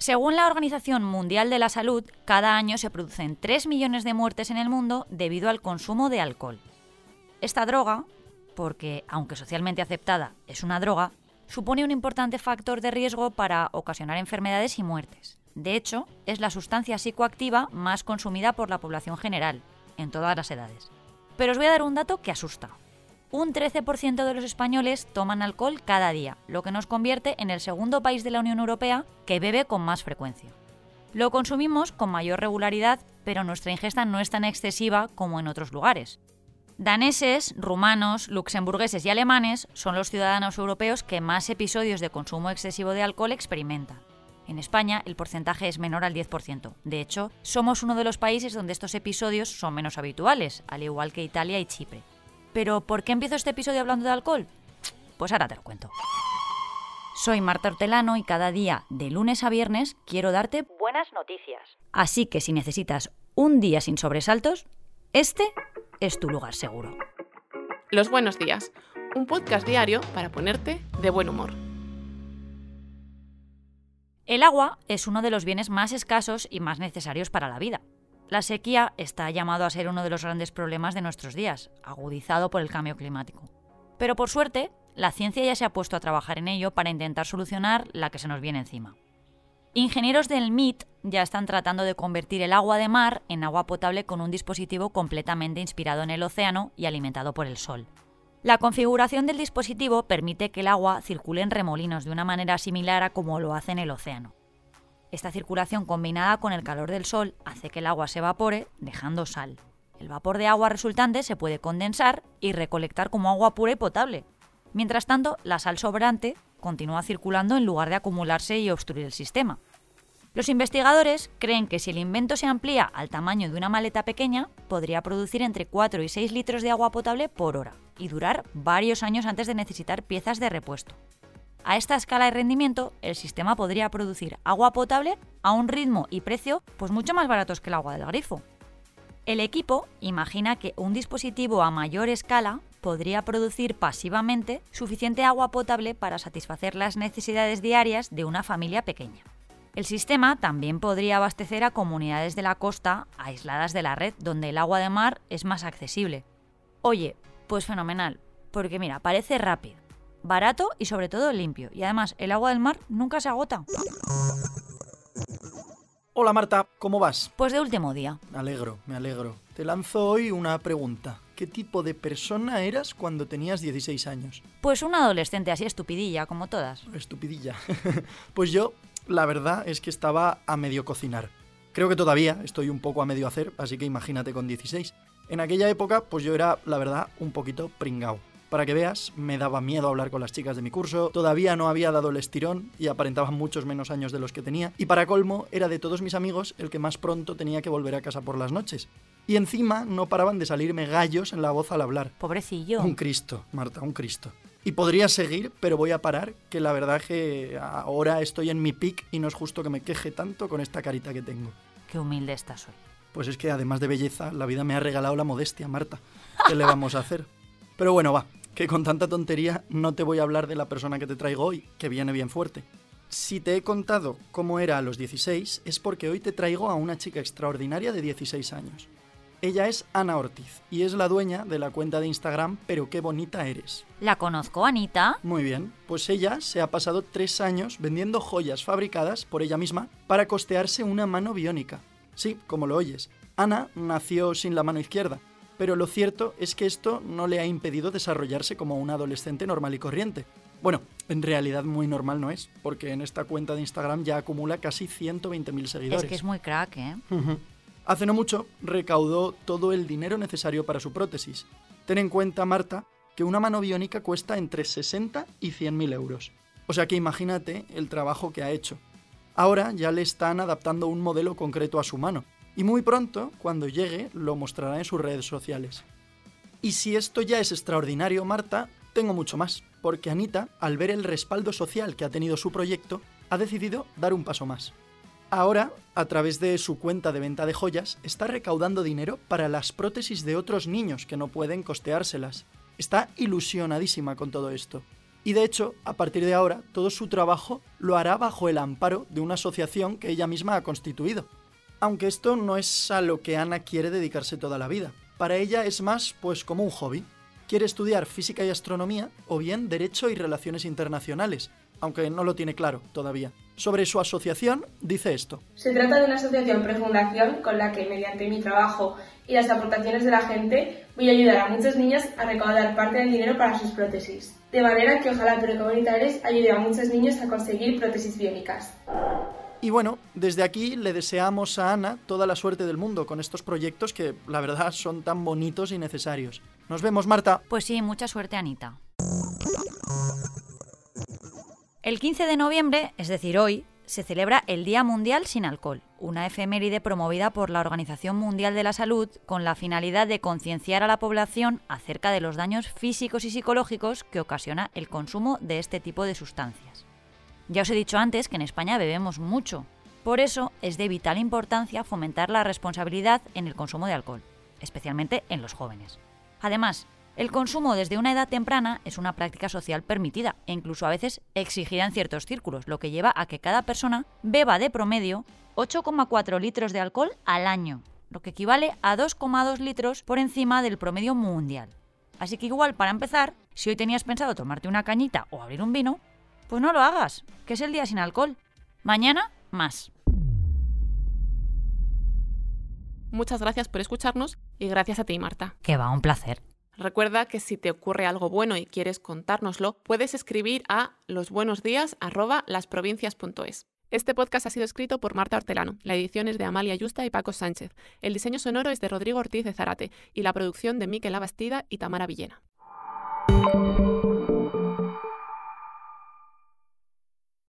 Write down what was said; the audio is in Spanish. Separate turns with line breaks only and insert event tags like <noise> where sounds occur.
Según la Organización Mundial de la Salud, cada año se producen 3 millones de muertes en el mundo debido al consumo de alcohol. Esta droga, porque aunque socialmente aceptada es una droga, supone un importante factor de riesgo para ocasionar enfermedades y muertes. De hecho, es la sustancia psicoactiva más consumida por la población general, en todas las edades. Pero os voy a dar un dato que asusta un 13% de los españoles toman alcohol cada día, lo que nos convierte en el segundo país de la Unión Europea que bebe con más frecuencia. Lo consumimos con mayor regularidad, pero nuestra ingesta no es tan excesiva como en otros lugares. Daneses, rumanos, luxemburgueses y alemanes son los ciudadanos europeos que más episodios de consumo excesivo de alcohol experimentan. En España el porcentaje es menor al 10%. De hecho, somos uno de los países donde estos episodios son menos habituales, al igual que Italia y Chipre. Pero ¿por qué empiezo este episodio hablando de alcohol? Pues ahora te lo cuento. Soy Marta Hortelano y cada día, de lunes a viernes, quiero darte buenas noticias. Así que si necesitas un día sin sobresaltos, este es tu lugar seguro.
Los buenos días, un podcast diario para ponerte de buen humor.
El agua es uno de los bienes más escasos y más necesarios para la vida. La sequía está llamado a ser uno de los grandes problemas de nuestros días, agudizado por el cambio climático. Pero por suerte, la ciencia ya se ha puesto a trabajar en ello para intentar solucionar la que se nos viene encima. Ingenieros del MIT ya están tratando de convertir el agua de mar en agua potable con un dispositivo completamente inspirado en el océano y alimentado por el sol. La configuración del dispositivo permite que el agua circule en remolinos de una manera similar a como lo hace en el océano. Esta circulación combinada con el calor del sol hace que el agua se evapore, dejando sal. El vapor de agua resultante se puede condensar y recolectar como agua pura y potable. Mientras tanto, la sal sobrante continúa circulando en lugar de acumularse y obstruir el sistema. Los investigadores creen que si el invento se amplía al tamaño de una maleta pequeña, podría producir entre 4 y 6 litros de agua potable por hora y durar varios años antes de necesitar piezas de repuesto. A esta escala de rendimiento, el sistema podría producir agua potable a un ritmo y precio pues mucho más baratos que el agua del grifo. El equipo imagina que un dispositivo a mayor escala podría producir pasivamente suficiente agua potable para satisfacer las necesidades diarias de una familia pequeña. El sistema también podría abastecer a comunidades de la costa aisladas de la red donde el agua de mar es más accesible. Oye, pues fenomenal, porque mira, parece rápido, barato y sobre todo limpio. Y además, el agua del mar nunca se agota.
Hola Marta, ¿cómo vas?
Pues de último día.
Me alegro, me alegro. Te lanzo hoy una pregunta. ¿Qué tipo de persona eras cuando tenías 16 años?
Pues una adolescente así estupidilla, como todas.
Estupidilla. <laughs> pues yo, la verdad es que estaba a medio cocinar. Creo que todavía estoy un poco a medio hacer, así que imagínate con 16. En aquella época, pues yo era, la verdad, un poquito pringao. Para que veas, me daba miedo hablar con las chicas de mi curso, todavía no había dado el estirón y aparentaba muchos menos años de los que tenía, y para colmo era de todos mis amigos el que más pronto tenía que volver a casa por las noches. Y encima no paraban de salirme gallos en la voz al hablar.
Pobrecillo.
Un Cristo, Marta, un Cristo. Y podría seguir, pero voy a parar, que la verdad que ahora estoy en mi pic y no es justo que me queje tanto con esta carita que tengo.
Qué humilde estás hoy.
Pues es que además de belleza, la vida me ha regalado la modestia, Marta. ¿Qué le vamos a hacer? Pero bueno, va, que con tanta tontería no te voy a hablar de la persona que te traigo hoy, que viene bien fuerte. Si te he contado cómo era a los 16, es porque hoy te traigo a una chica extraordinaria de 16 años. Ella es Ana Ortiz y es la dueña de la cuenta de Instagram Pero qué bonita eres.
¿La conozco, Anita?
Muy bien, pues ella se ha pasado tres años vendiendo joyas fabricadas por ella misma para costearse una mano biónica. Sí, como lo oyes. Ana nació sin la mano izquierda, pero lo cierto es que esto no le ha impedido desarrollarse como un adolescente normal y corriente. Bueno, en realidad muy normal no es, porque en esta cuenta de Instagram ya acumula casi 120.000 seguidores.
Es que es muy crack, ¿eh?
Hace no mucho recaudó todo el dinero necesario para su prótesis. Ten en cuenta, Marta, que una mano biónica cuesta entre 60 y 100.000 euros. O sea que imagínate el trabajo que ha hecho. Ahora ya le están adaptando un modelo concreto a su mano, y muy pronto, cuando llegue, lo mostrará en sus redes sociales. Y si esto ya es extraordinario, Marta, tengo mucho más, porque Anita, al ver el respaldo social que ha tenido su proyecto, ha decidido dar un paso más. Ahora, a través de su cuenta de venta de joyas, está recaudando dinero para las prótesis de otros niños que no pueden costeárselas. Está ilusionadísima con todo esto. Y de hecho, a partir de ahora, todo su trabajo lo hará bajo el amparo de una asociación que ella misma ha constituido. Aunque esto no es a lo que Ana quiere dedicarse toda la vida. Para ella es más, pues, como un hobby. Quiere estudiar física y astronomía o bien derecho y relaciones internacionales, aunque no lo tiene claro todavía. Sobre su asociación dice esto.
Se trata de una asociación prefundación con la que, mediante mi trabajo y las aportaciones de la gente, voy a ayudar a muchos niños a recaudar parte del dinero para sus prótesis. De manera que ojalá Precomunitares ayude a muchos niños a conseguir prótesis biónicas.
Y bueno, desde aquí le deseamos a Ana toda la suerte del mundo con estos proyectos que, la verdad, son tan bonitos y necesarios. Nos vemos, Marta.
Pues sí, mucha suerte, Anita. El 15 de noviembre, es decir, hoy, se celebra el Día Mundial sin Alcohol, una efeméride promovida por la Organización Mundial de la Salud con la finalidad de concienciar a la población acerca de los daños físicos y psicológicos que ocasiona el consumo de este tipo de sustancias. Ya os he dicho antes que en España bebemos mucho, por eso es de vital importancia fomentar la responsabilidad en el consumo de alcohol, especialmente en los jóvenes. Además, el consumo desde una edad temprana es una práctica social permitida e incluso a veces exigida en ciertos círculos, lo que lleva a que cada persona beba de promedio 8,4 litros de alcohol al año, lo que equivale a 2,2 litros por encima del promedio mundial. Así que igual, para empezar, si hoy tenías pensado tomarte una cañita o abrir un vino, pues no lo hagas, que es el día sin alcohol. Mañana, más.
Muchas gracias por escucharnos y gracias a ti, Marta.
Que va, un placer.
Recuerda que si te ocurre algo bueno y quieres contárnoslo, puedes escribir a losbuenosdías@lasprovincias.es. Este podcast ha sido escrito por Marta Hortelano, la edición es de Amalia Yusta y Paco Sánchez, el diseño sonoro es de Rodrigo Ortiz de Zarate y la producción de Miquel Abastida y Tamara Villena.